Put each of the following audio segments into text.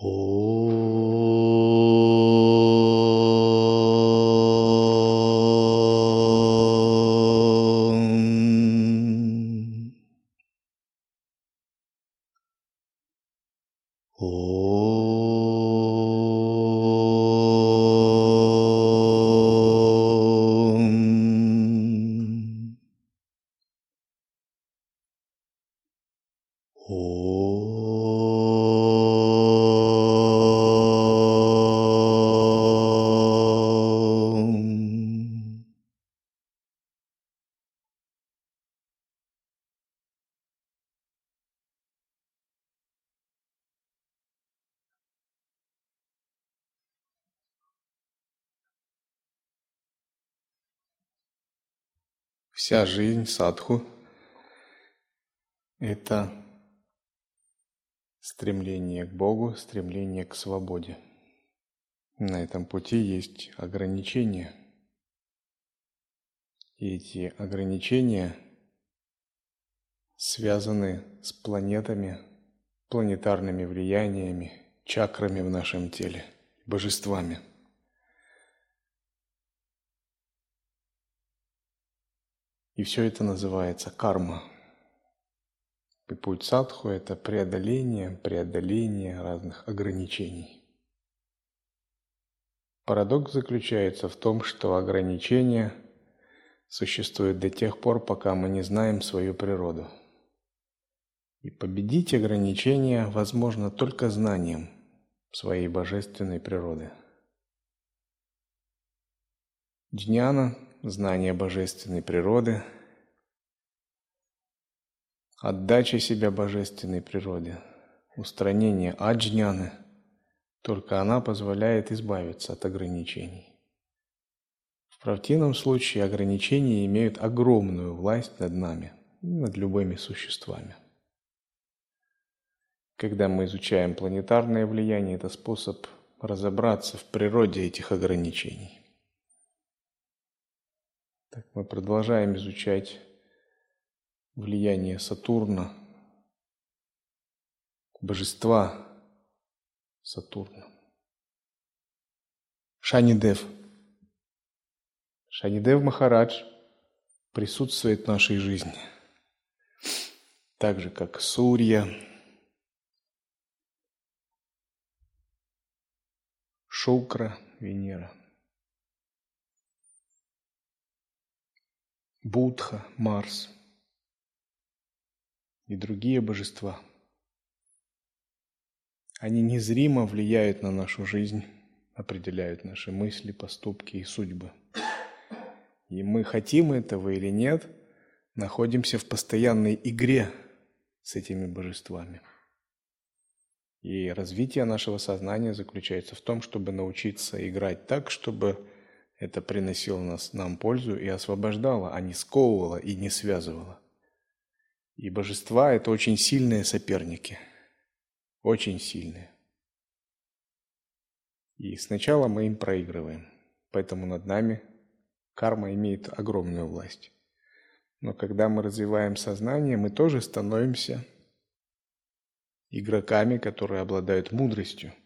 Вся жизнь садху – это стремление к Богу, стремление к свободе. На этом пути есть ограничения. И эти ограничения связаны с планетами, планетарными влияниями, чакрами в нашем теле, божествами – И все это называется карма. И путь садху – это преодоление, преодоление разных ограничений. Парадокс заключается в том, что ограничения существуют до тех пор, пока мы не знаем свою природу. И победить ограничения возможно только знанием своей божественной природы. Джняна знание божественной природы, отдача себя божественной природе, устранение аджняны, только она позволяет избавиться от ограничений. В противном случае ограничения имеют огромную власть над нами, над любыми существами. Когда мы изучаем планетарное влияние, это способ разобраться в природе этих ограничений. Так мы продолжаем изучать влияние Сатурна, божества Сатурна. Шанидев. Шанидев Махарадж присутствует в нашей жизни. Так же, как Сурья, Шукра, Венера. Будха, Марс и другие божества. Они незримо влияют на нашу жизнь, определяют наши мысли, поступки и судьбы. И мы хотим этого или нет, находимся в постоянной игре с этими божествами. И развитие нашего сознания заключается в том, чтобы научиться играть так, чтобы это приносило нас, нам пользу и освобождало, а не сковывало и не связывало. И божества – это очень сильные соперники. Очень сильные. И сначала мы им проигрываем. Поэтому над нами карма имеет огромную власть. Но когда мы развиваем сознание, мы тоже становимся игроками, которые обладают мудростью –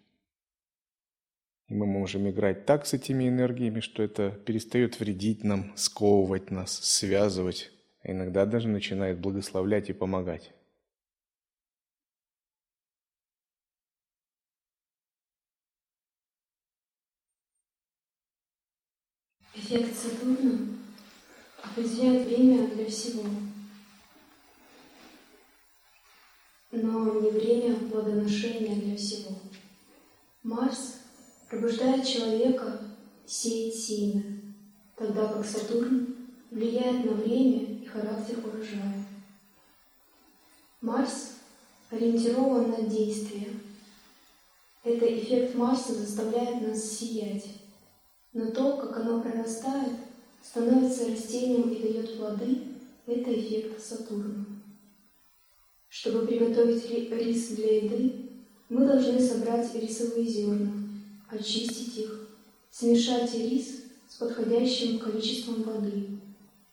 и мы можем играть так с этими энергиями, что это перестает вредить нам, сковывать нас, связывать, а иногда даже начинает благословлять и помогать. Эффект Сатурна определяет время для всего, но не время плодоношения для всего. Марс пробуждает человека сеять семя, тогда как Сатурн влияет на время и характер урожая. Марс ориентирован на действие. Это эффект Марса заставляет нас сиять. Но то, как оно прорастает, становится растением и дает плоды, это эффект Сатурна. Чтобы приготовить рис для еды, мы должны собрать рисовые зерна, очистить их, смешать рис с подходящим количеством воды,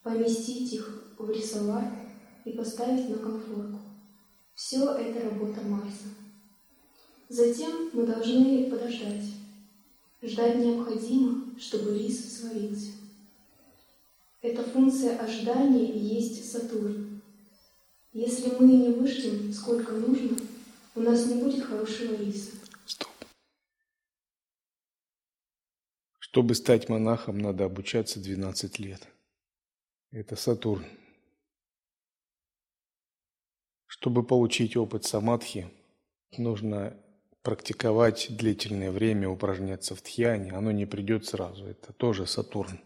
поместить их в рисовар и поставить на конфорку. Все это работа Марса. Затем мы должны подождать. Ждать необходимо, чтобы рис сварился. Эта функция ожидания и есть Сатурн. Если мы не выждем, сколько нужно, у нас не будет хорошего риса. Стоп. Чтобы стать монахом, надо обучаться 12 лет. Это Сатурн. Чтобы получить опыт самадхи, нужно практиковать длительное время, упражняться в тхьяне. Оно не придет сразу. Это тоже Сатурн.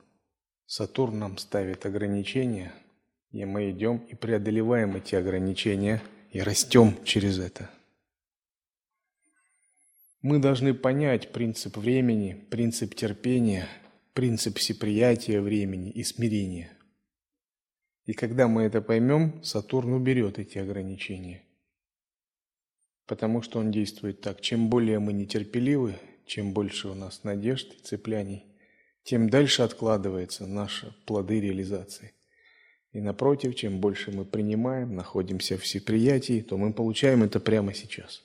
Сатурн нам ставит ограничения, и мы идем и преодолеваем эти ограничения и растем через это. Мы должны понять принцип времени, принцип терпения, принцип всеприятия времени и смирения. И когда мы это поймем, Сатурн уберет эти ограничения. Потому что он действует так. Чем более мы нетерпеливы, чем больше у нас надежд и цепляний, тем дальше откладываются наши плоды реализации. И напротив, чем больше мы принимаем, находимся в всеприятии, то мы получаем это прямо сейчас.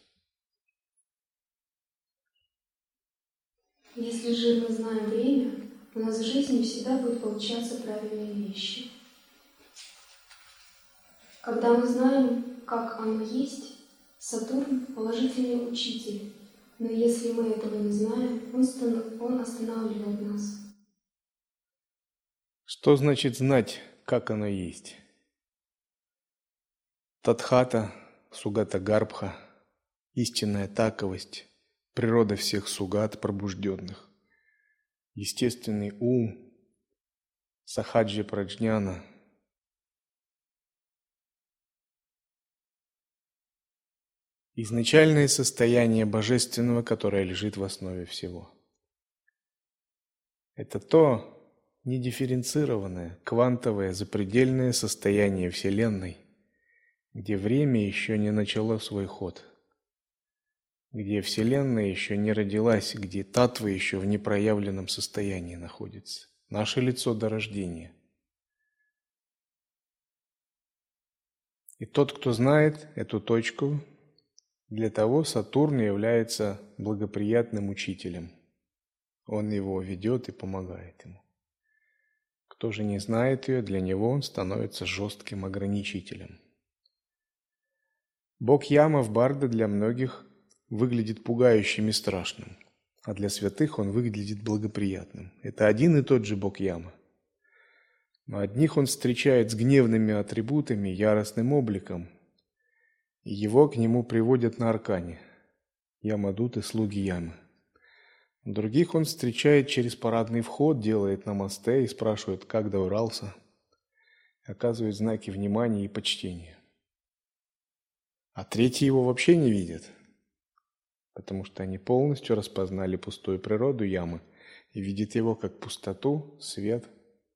Если же мы знаем время, у нас в жизни всегда будут получаться правильные вещи. Когда мы знаем, как оно есть, Сатурн – положительный учитель, но если мы этого не знаем, он останавливает нас. Что значит знать, как оно есть? Тадхата, Сугата Гарбха, истинная таковость, природа всех сугат пробужденных, естественный ум, сахаджи праджняна, изначальное состояние божественного, которое лежит в основе всего. Это то, недифференцированное, квантовое, запредельное состояние Вселенной, где время еще не начало свой ход – где Вселенная еще не родилась, где татва еще в непроявленном состоянии находится. Наше лицо до рождения. И тот, кто знает эту точку, для того Сатурн является благоприятным учителем. Он его ведет и помогает ему. Кто же не знает ее, для него он становится жестким ограничителем. Бог Яма в Барда для многих выглядит пугающим и страшным, а для святых он выглядит благоприятным. Это один и тот же Бог Яма. Но одних он встречает с гневными атрибутами, яростным обликом, и его к нему приводят на аркане. Ямадут и слуги Ямы. Других он встречает через парадный вход, делает намасте и спрашивает, как добрался, оказывает знаки внимания и почтения. А третьи его вообще не видят – потому что они полностью распознали пустую природу ямы и видят его как пустоту, свет,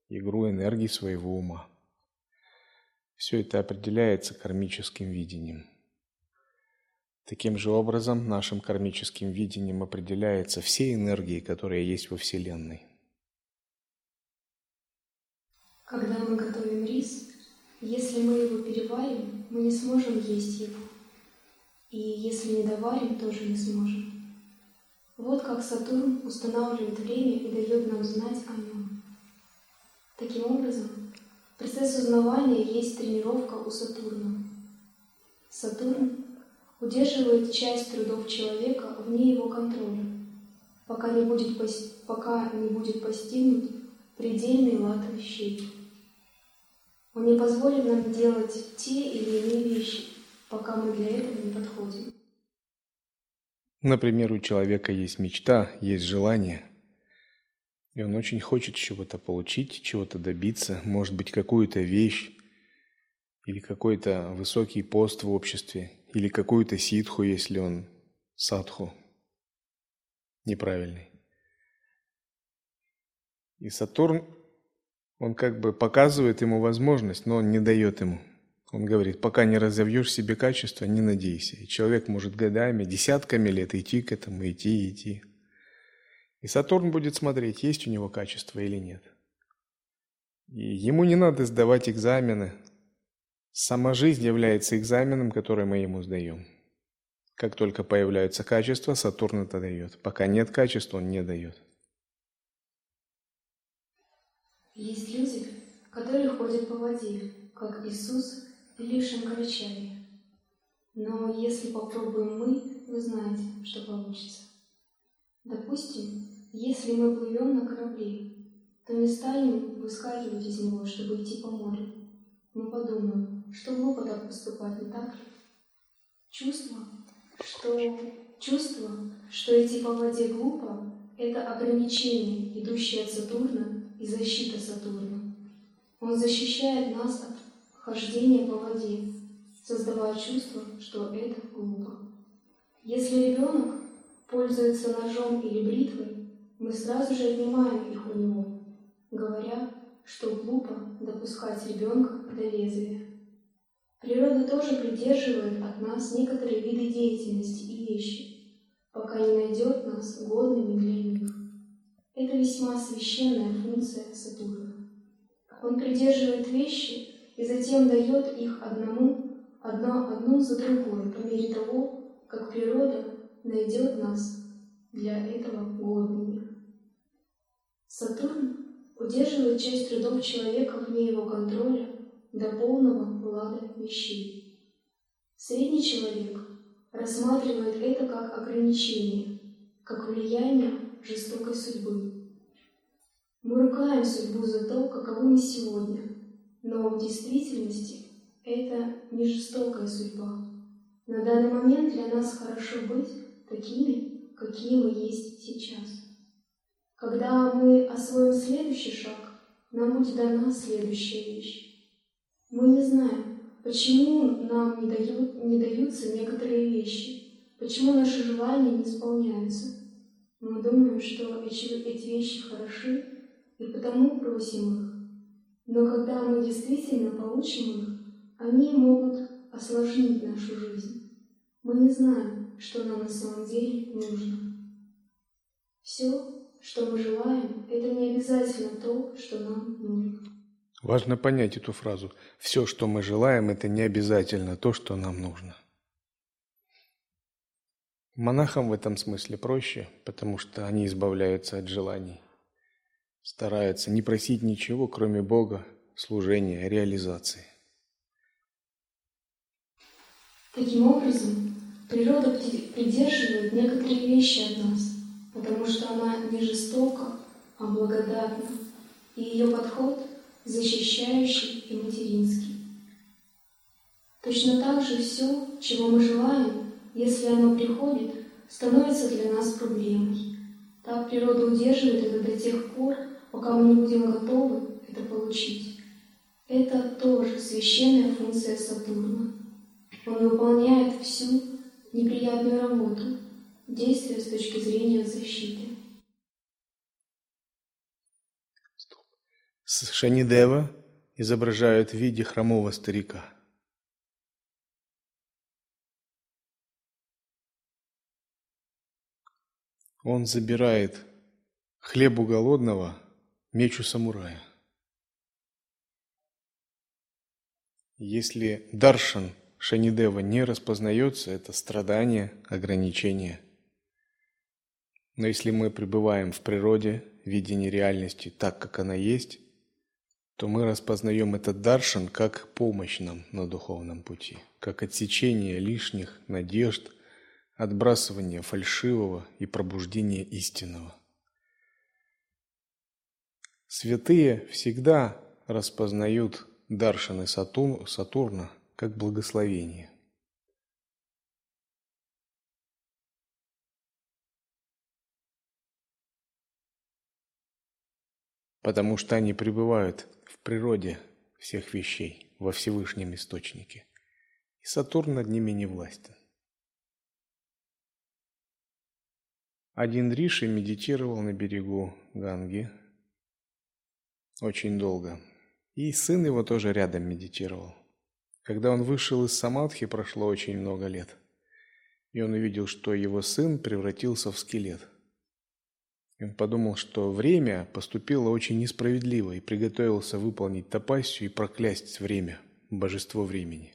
игру энергии своего ума. Все это определяется кармическим видением. Таким же образом, нашим кармическим видением определяются все энергии, которые есть во Вселенной. Когда мы готовим рис, если мы его переварим, мы не сможем есть его. И если не доварим, тоже не сможем. Вот как Сатурн устанавливает время и дает нам знать о нем. Таким образом, процесс узнавания есть тренировка у Сатурна. Сатурн удерживает часть трудов человека вне его контроля, пока не будет, пока не будет постигнут предельный лад вещей. Он не позволит нам делать те или иные вещи, пока мы для этого не подходим. Например, у человека есть мечта, есть желание, и он очень хочет чего-то получить, чего-то добиться, может быть, какую-то вещь, или какой-то высокий пост в обществе, или какую-то ситху, если он садху неправильный. И Сатурн, он как бы показывает ему возможность, но он не дает ему – он говорит, пока не разовьешь себе качество, не надейся. И человек может годами, десятками лет идти к этому, идти, идти. И Сатурн будет смотреть, есть у него качество или нет. И ему не надо сдавать экзамены. Сама жизнь является экзаменом, который мы ему сдаем. Как только появляются качества, Сатурн это дает. Пока нет качеств, он не дает. Есть люди, которые ходят по воде, как Иисус или Шанкарачарья. Но если попробуем мы, вы знаете, что получится. Допустим, если мы плывем на корабле, то не станем выскакивать из него, чтобы идти по морю. Мы подумаем, что глупо так поступать, не так ли? Чувство, что чувство, что идти по воде глупо, это ограничение, идущее от Сатурна и защита Сатурна. Он защищает нас от хождения по воде, создавая чувство, что это глупо. Если ребенок пользуется ножом или бритвой, мы сразу же отнимаем их у него, говоря, что глупо допускать ребенка до лезвия. Природа тоже придерживает от нас некоторые виды деятельности и вещи, пока не найдет нас годными для них. Это весьма священная функция Сатурна. Он придерживает вещи и затем дает их одному, одно, одну за другой, по мере того, как природа найдет нас для этого годными. Сатурн удерживает часть трудов человека вне его контроля до полного лада вещей. Средний человек рассматривает это как ограничение, как влияние жестокой судьбы. Мы ругаем судьбу за то, каковы мы сегодня, но в действительности это не жестокая судьба. На данный момент для нас хорошо быть такими, какие мы есть сейчас. Когда мы освоим следующий шаг, нам будет дана следующая вещь. Мы не знаем, почему нам не, дают, не даются некоторые вещи, почему наши желания не исполняются. Мы думаем, что эти, вещи хороши, и потому просим их. Но когда мы действительно получим их, они могут осложнить нашу жизнь. Мы не знаем, что нам на самом деле нужно. Все что мы желаем, это не обязательно то, что нам нужно. Важно понять эту фразу. Все, что мы желаем, это не обязательно то, что нам нужно. Монахам в этом смысле проще, потому что они избавляются от желаний, стараются не просить ничего, кроме Бога, служения, реализации. Таким образом, природа придерживает некоторые вещи от нас, потому что она не жестока, а благодатна, и ее подход защищающий и материнский. Точно так же все, чего мы желаем, если оно приходит, становится для нас проблемой. Так природа удерживает это до тех пор, пока мы не будем готовы это получить. Это тоже священная функция Сатурна. Он выполняет всю неприятную работу, действия с точки зрения защиты. Шанидева изображают в виде хромого старика. Он забирает хлеб у голодного, меч у самурая. Если даршан Шанидева не распознается, это страдание, ограничение – но если мы пребываем в природе, видении реальности так, как она есть, то мы распознаем этот даршан как помощь нам на духовном пути, как отсечение лишних надежд, отбрасывание фальшивого и пробуждение истинного. Святые всегда распознают даршаны Сатурна как благословение. потому что они пребывают в природе всех вещей, во Всевышнем Источнике. И Сатурн над ними не властен. Один Риши медитировал на берегу Ганги очень долго. И сын его тоже рядом медитировал. Когда он вышел из самадхи, прошло очень много лет. И он увидел, что его сын превратился в скелет. И он подумал, что время поступило очень несправедливо и приготовился выполнить тапассию и проклясть время, божество времени.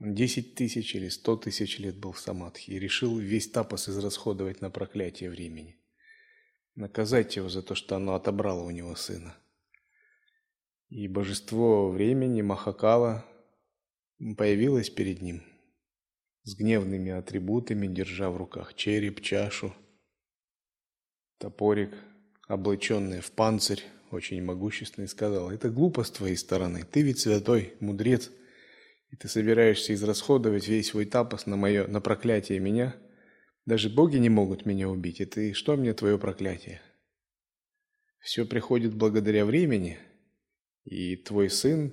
Он 10 тысяч или 100 тысяч лет был в самадхи и решил весь тапос израсходовать на проклятие времени. Наказать его за то, что оно отобрало у него сына. И божество времени Махакала появилось перед ним с гневными атрибутами, держа в руках череп, чашу, топорик, облаченный в панцирь, очень могущественный, сказал, это глупо с твоей стороны, ты ведь святой, мудрец, и ты собираешься израсходовать весь свой тапос на мое, на проклятие меня, даже боги не могут меня убить, и ты, что мне твое проклятие? Все приходит благодаря времени, и твой сын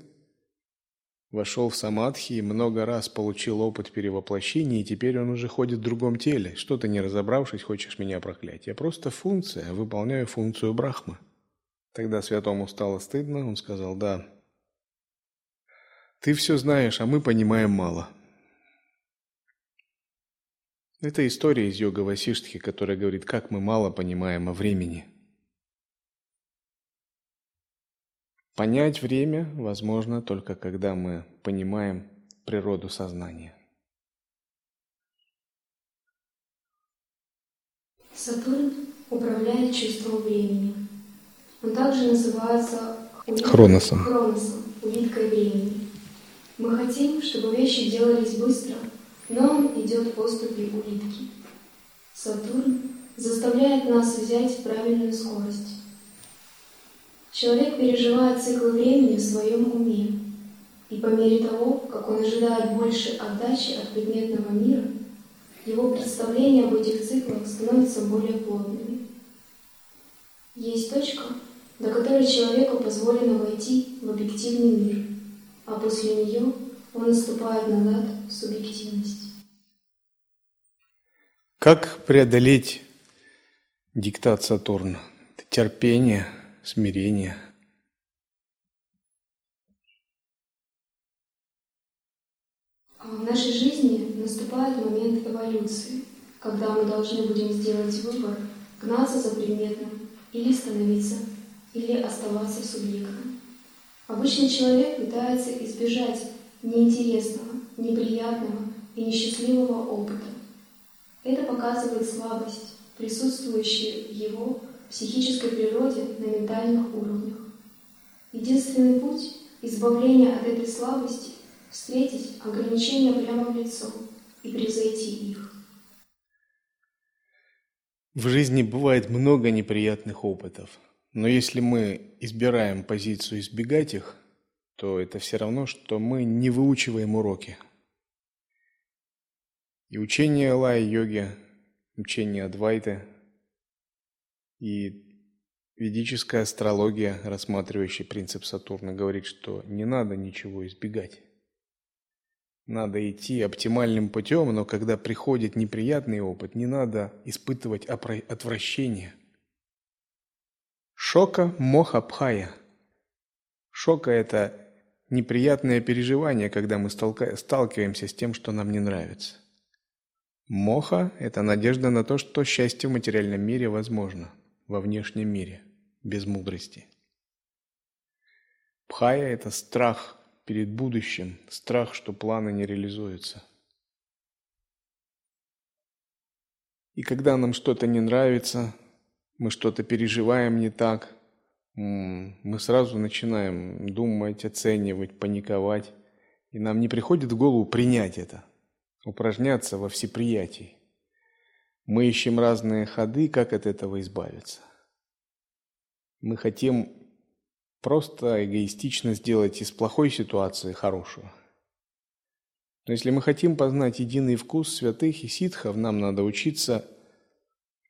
вошел в самадхи и много раз получил опыт перевоплощения, и теперь он уже ходит в другом теле. Что ты не разобравшись, хочешь меня проклять? Я просто функция, выполняю функцию Брахмы. Тогда святому стало стыдно, он сказал, да, ты все знаешь, а мы понимаем мало. Это история из йога Васиштхи, которая говорит, как мы мало понимаем о времени. Понять время возможно только когда мы понимаем природу сознания. Сатурн управляет чувством времени. Он также называется улит... хроносом. хроносом, улиткой времени. Мы хотим, чтобы вещи делались быстро, он идет поступи улитки. Сатурн заставляет нас взять правильную скорость. Человек переживает циклы времени в своем уме, и по мере того, как он ожидает больше отдачи от предметного мира, его представления об этих циклах становятся более плотными. Есть точка, до которой человеку позволено войти в объективный мир, а после нее он наступает назад в субъективность. Как преодолеть диктат Сатурна? Терпение – смирение. А в нашей жизни наступает момент эволюции, когда мы должны будем сделать выбор, гнаться за предметом или становиться, или оставаться субъектом. Обычный человек пытается избежать неинтересного, неприятного и несчастливого опыта. Это показывает слабость, присутствующую в его психической природе на ментальных уровнях. Единственный путь избавления от этой слабости – встретить ограничения прямо в лицо и превзойти их. В жизни бывает много неприятных опытов, но если мы избираем позицию избегать их, то это все равно, что мы не выучиваем уроки. И учение лай-йоги, учение Адвайты и ведическая астрология, рассматривающая принцип Сатурна, говорит, что не надо ничего избегать. Надо идти оптимальным путем, но когда приходит неприятный опыт, не надо испытывать отвращение. Шока моха пхая. Шока – это неприятное переживание, когда мы сталкиваемся с тем, что нам не нравится. Моха – это надежда на то, что счастье в материальном мире возможно – во внешнем мире, без мудрости. Пхая – это страх перед будущим, страх, что планы не реализуются. И когда нам что-то не нравится, мы что-то переживаем не так, мы сразу начинаем думать, оценивать, паниковать, и нам не приходит в голову принять это, упражняться во всеприятии. Мы ищем разные ходы, как от этого избавиться. Мы хотим просто эгоистично сделать из плохой ситуации хорошую. Но если мы хотим познать единый вкус святых и ситхов, нам надо учиться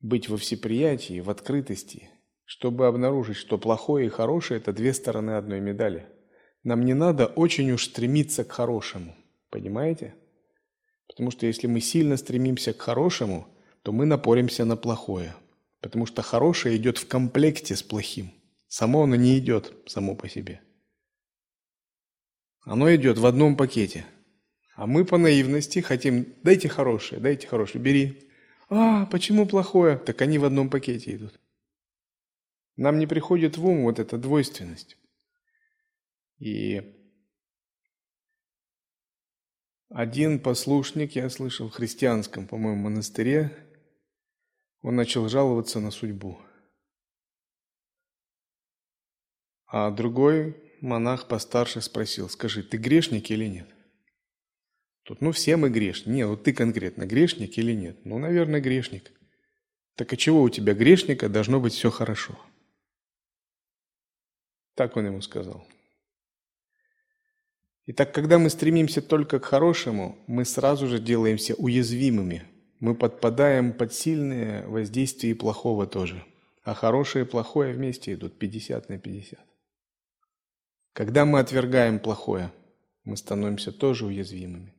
быть во всеприятии, в открытости, чтобы обнаружить, что плохое и хорошее – это две стороны одной медали. Нам не надо очень уж стремиться к хорошему, понимаете? Потому что если мы сильно стремимся к хорошему – то мы напоримся на плохое. Потому что хорошее идет в комплекте с плохим. Само оно не идет само по себе. Оно идет в одном пакете. А мы по наивности хотим, дайте хорошее, дайте хорошее, бери. А, почему плохое? Так они в одном пакете идут. Нам не приходит в ум вот эта двойственность. И Один послушник, я слышал, в христианском, по-моему, монастыре, он начал жаловаться на судьбу. А другой монах постарше спросил, скажи, ты грешник или нет? Тут, ну, все мы грешники. Нет, вот ты конкретно грешник или нет? Ну, наверное, грешник. Так а чего у тебя грешника должно быть все хорошо? Так он ему сказал. Итак, когда мы стремимся только к хорошему, мы сразу же делаемся уязвимыми. Мы подпадаем под сильное воздействие плохого тоже. А хорошее и плохое вместе идут 50 на 50. Когда мы отвергаем плохое, мы становимся тоже уязвимыми.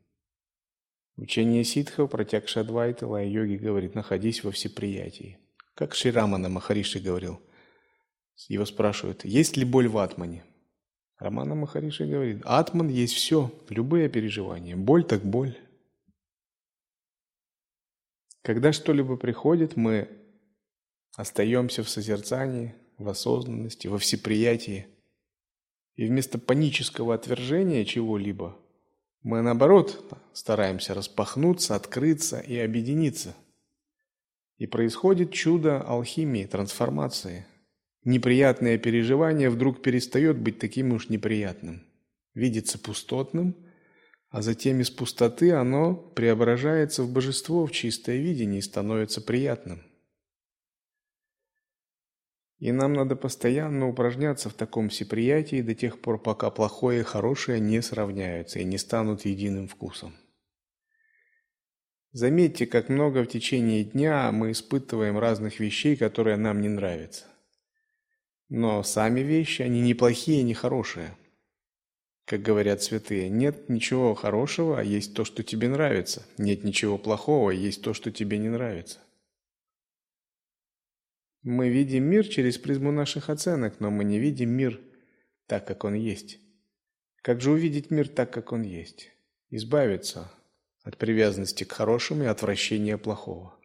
Учение ситхов про Тякшадвайта Лай-йоги говорит, находись во всеприятии. Как Ширамана Махариши говорил. Его спрашивают, есть ли боль в атмане? Романа Махариши говорит, атман есть все, любые переживания. Боль так боль. Когда что-либо приходит, мы остаемся в созерцании, в осознанности, во всеприятии. И вместо панического отвержения чего-либо, мы наоборот стараемся распахнуться, открыться и объединиться. И происходит чудо алхимии, трансформации – неприятное переживание вдруг перестает быть таким уж неприятным, видится пустотным, а затем из пустоты оно преображается в божество, в чистое видение и становится приятным. И нам надо постоянно упражняться в таком всеприятии до тех пор, пока плохое и хорошее не сравняются и не станут единым вкусом. Заметьте, как много в течение дня мы испытываем разных вещей, которые нам не нравятся. Но сами вещи, они не плохие, не хорошие. Как говорят святые, нет ничего хорошего, а есть то, что тебе нравится. Нет ничего плохого, а есть то, что тебе не нравится. Мы видим мир через призму наших оценок, но мы не видим мир так, как он есть. Как же увидеть мир так, как он есть? Избавиться от привязанности к хорошему и отвращения плохого.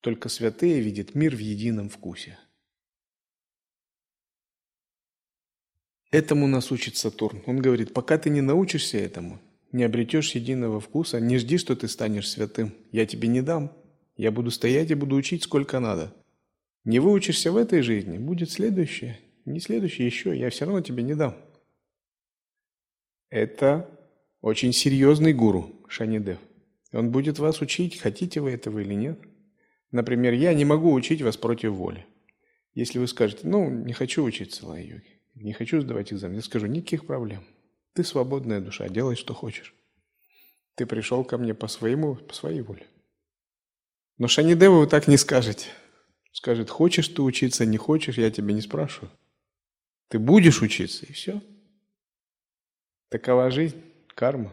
Только святые видят мир в едином вкусе. Этому нас учит Сатурн. Он говорит, пока ты не научишься этому, не обретешь единого вкуса, не жди, что ты станешь святым. Я тебе не дам. Я буду стоять и буду учить сколько надо. Не выучишься в этой жизни, будет следующее. Не следующее еще, я все равно тебе не дам. Это очень серьезный гуру Шанидев. Он будет вас учить, хотите вы этого или нет. Например, я не могу учить вас против воли. Если вы скажете, ну, не хочу учиться лай-йоги, не хочу сдавать экзамен. Я скажу, никаких проблем. Ты свободная душа, делай, что хочешь. Ты пришел ко мне по своему, по своей воле. Но Шанидеву вы так не скажете. Скажет, хочешь ты учиться, не хочешь, я тебя не спрашиваю. Ты будешь учиться, и все. Такова жизнь, карма.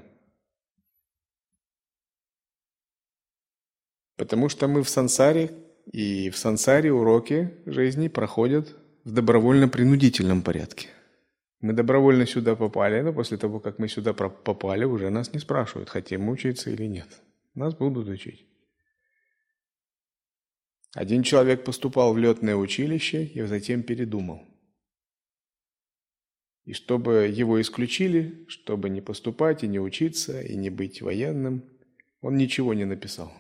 Потому что мы в сансаре, и в сансаре уроки жизни проходят в добровольно-принудительном порядке. Мы добровольно сюда попали, но после того, как мы сюда попали, уже нас не спрашивают, хотим мы учиться или нет. Нас будут учить. Один человек поступал в летное училище и затем передумал. И чтобы его исключили, чтобы не поступать и не учиться, и не быть военным, он ничего не написал.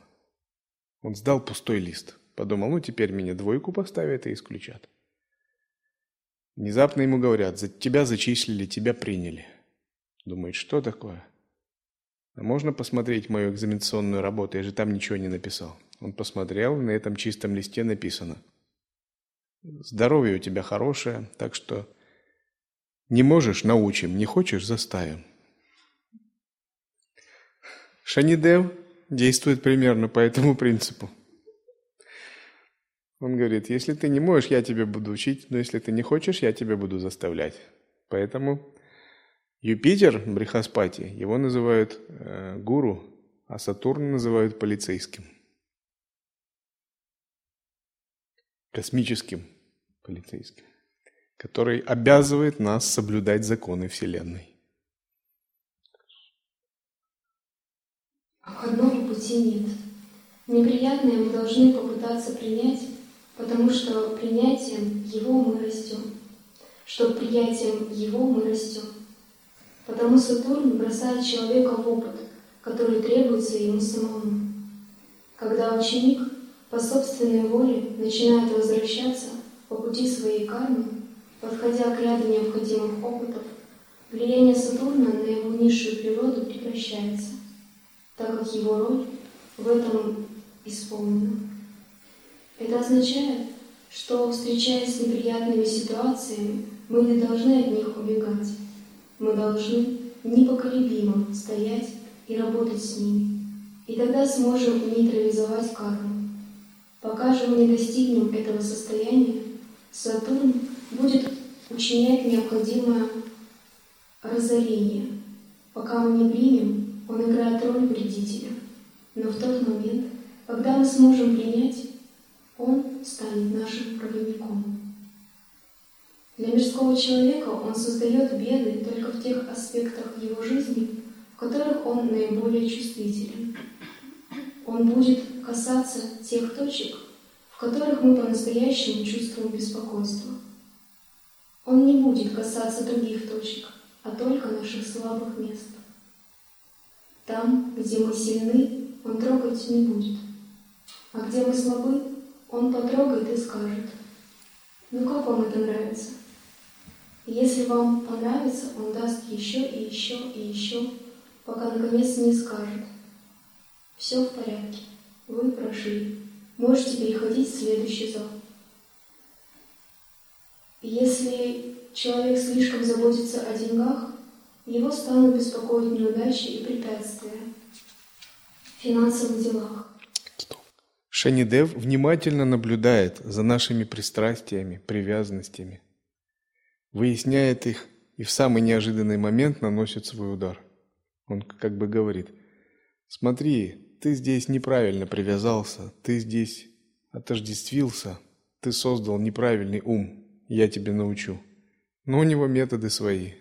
Он сдал пустой лист. Подумал, ну теперь меня двойку поставят и исключат. Внезапно ему говорят, за тебя зачислили, тебя приняли. Думает, что такое? А можно посмотреть мою экзаменационную работу? Я же там ничего не написал. Он посмотрел, на этом чистом листе написано. Здоровье у тебя хорошее, так что не можешь – научим, не хочешь – заставим. Шанидев действует примерно по этому принципу. Он говорит, если ты не можешь, я тебя буду учить, но если ты не хочешь, я тебя буду заставлять. Поэтому Юпитер, Брихаспати, его называют э, гуру, а Сатурн называют полицейским. Космическим полицейским, который обязывает нас соблюдать законы Вселенной. Обходного пути нет. Неприятное мы должны попытаться принять, потому что принятием Его мы растем, что приятием Его мы растем. Потому Сатурн бросает человека в опыт, который требуется ему самому. Когда ученик по собственной воле начинает возвращаться по пути своей кармы, подходя к ряду необходимых опытов, влияние Сатурна на его низшую природу прекращается, так как его роль в этом исполнена. Это означает, что, встречаясь с неприятными ситуациями, мы не должны от них убегать. Мы должны непоколебимо стоять и работать с ними. И тогда сможем нейтрализовать карму. Пока же мы не достигнем этого состояния, Сатурн будет учинять необходимое разорение. Пока мы не примем, он играет роль вредителя. Но в тот момент, когда мы сможем принять, он станет нашим проводником. Для мирского человека он создает беды только в тех аспектах его жизни, в которых он наиболее чувствителен. Он будет касаться тех точек, в которых мы по-настоящему чувствуем беспокойство. Он не будет касаться других точек, а только наших слабых мест. Там, где мы сильны, он трогать не будет. А где мы слабы, он потрогает и скажет, ну как вам это нравится? если вам понравится, он даст еще и еще и еще, пока наконец не скажет. Все в порядке, вы прошли, можете переходить в следующий зал. Если человек слишком заботится о деньгах, его станут беспокоить неудачи и препятствия в финансовых делах. Шанидев внимательно наблюдает за нашими пристрастиями, привязанностями, выясняет их и в самый неожиданный момент наносит свой удар. Он как бы говорит, смотри, ты здесь неправильно привязался, ты здесь отождествился, ты создал неправильный ум, я тебе научу. Но у него методы свои.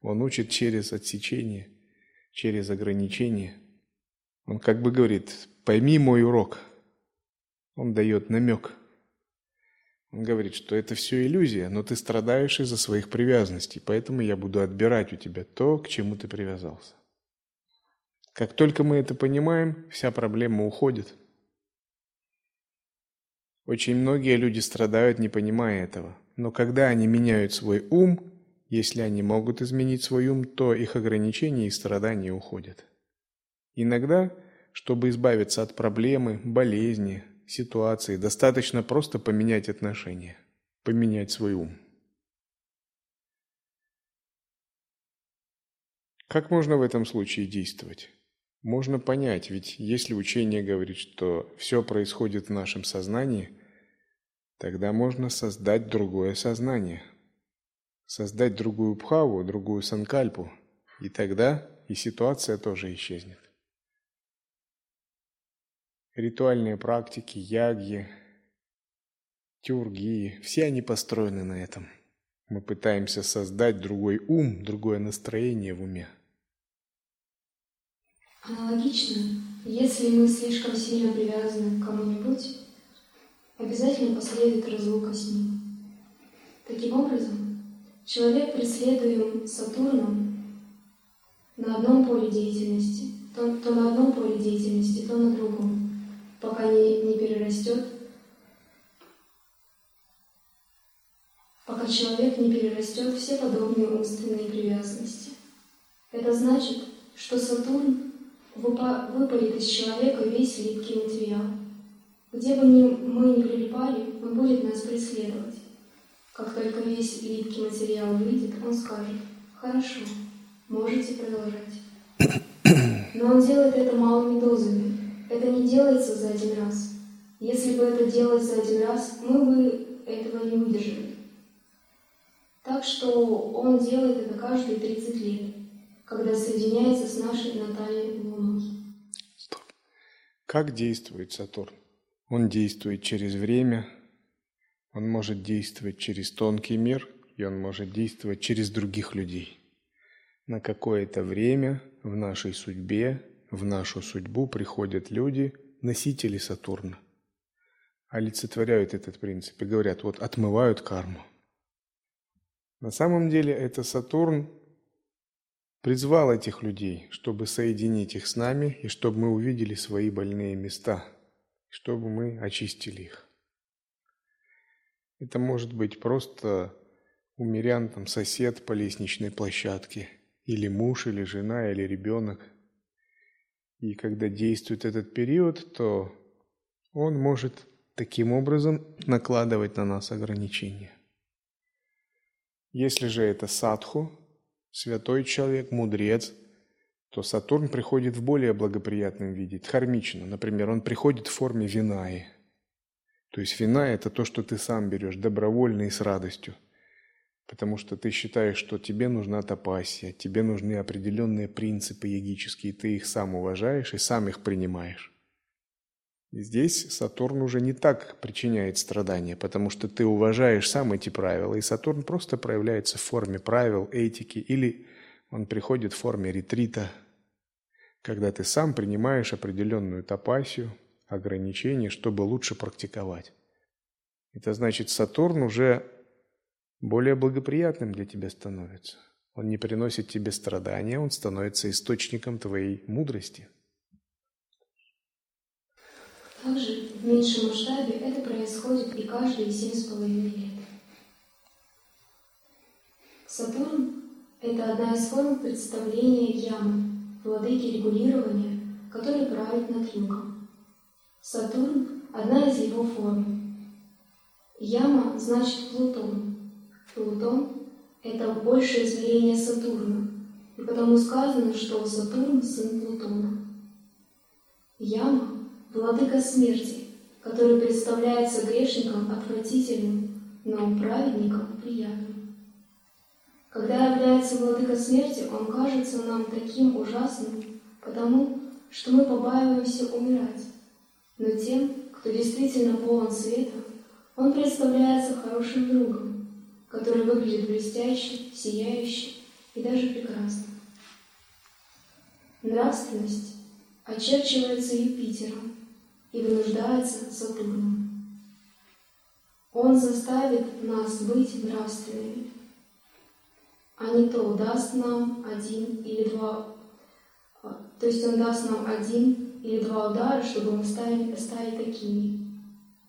Он учит через отсечение, через ограничение. Он как бы говорит, пойми мой урок – он дает намек. Он говорит, что это все иллюзия, но ты страдаешь из-за своих привязанностей, поэтому я буду отбирать у тебя то, к чему ты привязался. Как только мы это понимаем, вся проблема уходит. Очень многие люди страдают, не понимая этого. Но когда они меняют свой ум, если они могут изменить свой ум, то их ограничения и страдания уходят. Иногда, чтобы избавиться от проблемы, болезни, ситуации достаточно просто поменять отношения, поменять свой ум. Как можно в этом случае действовать? Можно понять, ведь если учение говорит, что все происходит в нашем сознании, тогда можно создать другое сознание, создать другую пхаву, другую санкальпу, и тогда и ситуация тоже исчезнет. Ритуальные практики, ягьи, тюргии, все они построены на этом. Мы пытаемся создать другой ум, другое настроение в уме. Аналогично, если мы слишком сильно привязаны к кому-нибудь, обязательно последует разлука с ним. Таким образом, человек, преследуем Сатурном на одном поле деятельности, то, то на одном поле деятельности, то на другом пока не, не перерастет, пока человек не перерастет все подобные умственные привязанности. Это значит, что Сатурн выпалит из человека весь липкий материал. Где бы ни, мы ни прилипали, он будет нас преследовать. Как только весь липкий материал выйдет, он скажет, хорошо, можете продолжать. Но он делает это малыми дозами, это не делается за один раз. Если бы это делалось за один раз, мы бы этого не выдержали. Так что он делает это каждые 30 лет, когда соединяется с нашей натальной луной. Стоп. Как действует Сатурн? Он действует через время, он может действовать через тонкий мир, и он может действовать через других людей. На какое-то время в нашей судьбе в нашу судьбу приходят люди, носители Сатурна, олицетворяют этот принцип и говорят, вот отмывают карму. На самом деле это Сатурн призвал этих людей, чтобы соединить их с нами и чтобы мы увидели свои больные места, чтобы мы очистили их. Это может быть просто у мирян там сосед по лестничной площадке, или муж, или жена, или ребенок. И когда действует этот период, то он может таким образом накладывать на нас ограничения. Если же это садху, святой человек, мудрец, то Сатурн приходит в более благоприятном виде, дхармично. Например, он приходит в форме винаи. То есть вина – это то, что ты сам берешь добровольно и с радостью. Потому что ты считаешь, что тебе нужна тапасия, тебе нужны определенные принципы йогические, ты их сам уважаешь и сам их принимаешь. Здесь Сатурн уже не так причиняет страдания, потому что ты уважаешь сам эти правила, и Сатурн просто проявляется в форме правил, этики, или он приходит в форме ретрита, когда ты сам принимаешь определенную тапасию, ограничения, чтобы лучше практиковать. Это значит, Сатурн уже более благоприятным для тебя становится. Он не приносит тебе страдания, он становится источником твоей мудрости – также в меньшем масштабе это происходит и каждые семь с половиной лет. Сатурн – это одна из форм представления ямы, владыки регулирования, который правит над югом. Сатурн – одна из его форм. Яма значит Плутон. Плутон – это большее измерение Сатурна, и потому сказано, что Сатурн – сын Плутона. Яма владыка смерти, который представляется грешником отвратительным, но праведником приятным. Когда является владыка смерти, он кажется нам таким ужасным, потому что мы побаиваемся умирать. Но тем, кто действительно полон света, он представляется хорошим другом, который выглядит блестяще, сияюще и даже прекрасно. Нравственность очерчивается Юпитером, и вынуждается Сатурном. Он заставит нас быть нравственными, а не то даст нам один или два, а, то есть он даст нам один или два удара, чтобы мы стали, стали такими.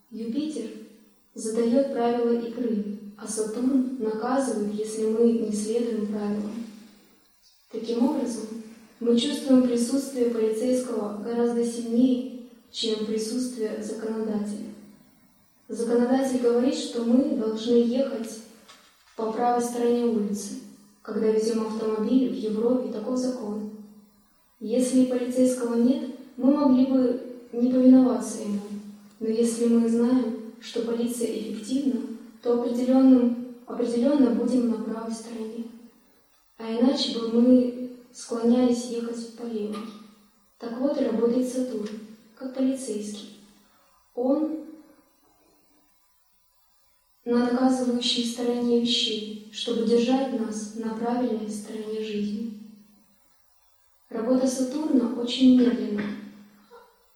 Юпитер задает правила игры, а Сатурн наказывает, если мы не следуем правилам. Таким образом, мы чувствуем присутствие полицейского гораздо сильнее, чем присутствие законодателя. Законодатель говорит, что мы должны ехать по правой стороне улицы, когда везем автомобиль в Европе, такой закон. Если полицейского нет, мы могли бы не повиноваться ему. Но если мы знаем, что полиция эффективна, то определенным, определенно будем на правой стороне. А иначе бы мы склонялись ехать по левой. Так вот работает Сатурн как полицейский. Он на наказывающей стороне вещей, чтобы держать нас на правильной стороне жизни. Работа Сатурна очень медленна,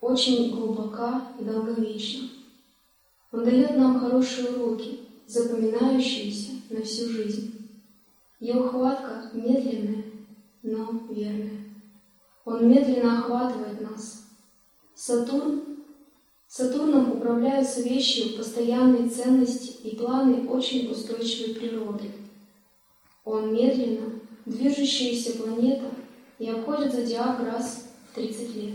очень глубока и долговечна. Он дает нам хорошие уроки, запоминающиеся на всю жизнь. Его хватка медленная, но верная. Он медленно охватывает нас, Сатурн Сатурном управляются вещи постоянной ценности и планы очень устойчивой природы. Он медленно движущаяся планета и обходит зодиак раз в 30 лет.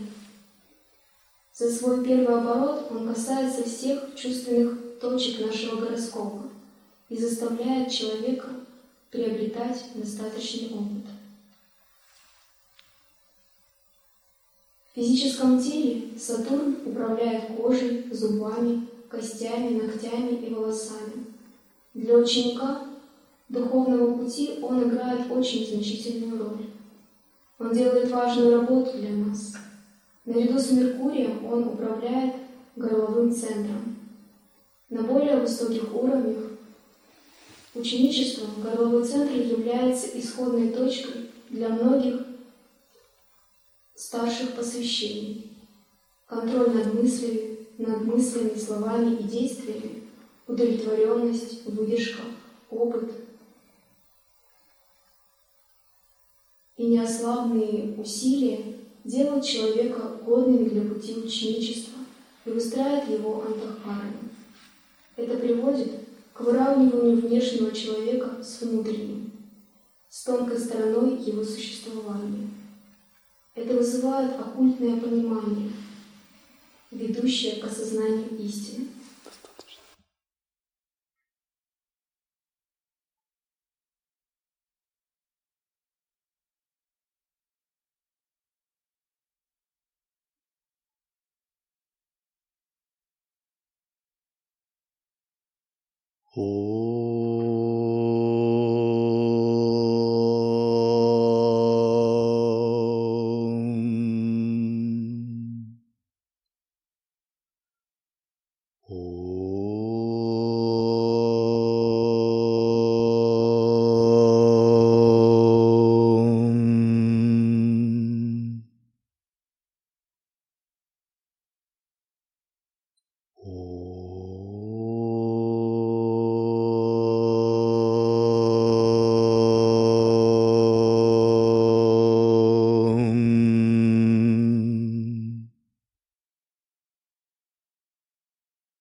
За свой первый оборот он касается всех чувственных точек нашего гороскопа и заставляет человека приобретать достаточный опыт. В физическом теле Сатурн управляет кожей, зубами, костями, ногтями и волосами. Для ученика духовного пути он играет очень значительную роль. Он делает важную работу для нас. Наряду с Меркурием он управляет горловым центром. На более высоких уровнях ученичества горловой центр является исходной точкой для многих старших посвящений, контроль над мыслями, над мыслями, словами и действиями, удовлетворенность, выдержка, опыт. и неослабные усилия делают человека годным для пути ученичества и выстраивает его антахарами. Это приводит к выравниванию внешнего человека с внутренним, с тонкой стороной его существования. Это вызывает оккультное понимание, ведущее к осознанию истины. 五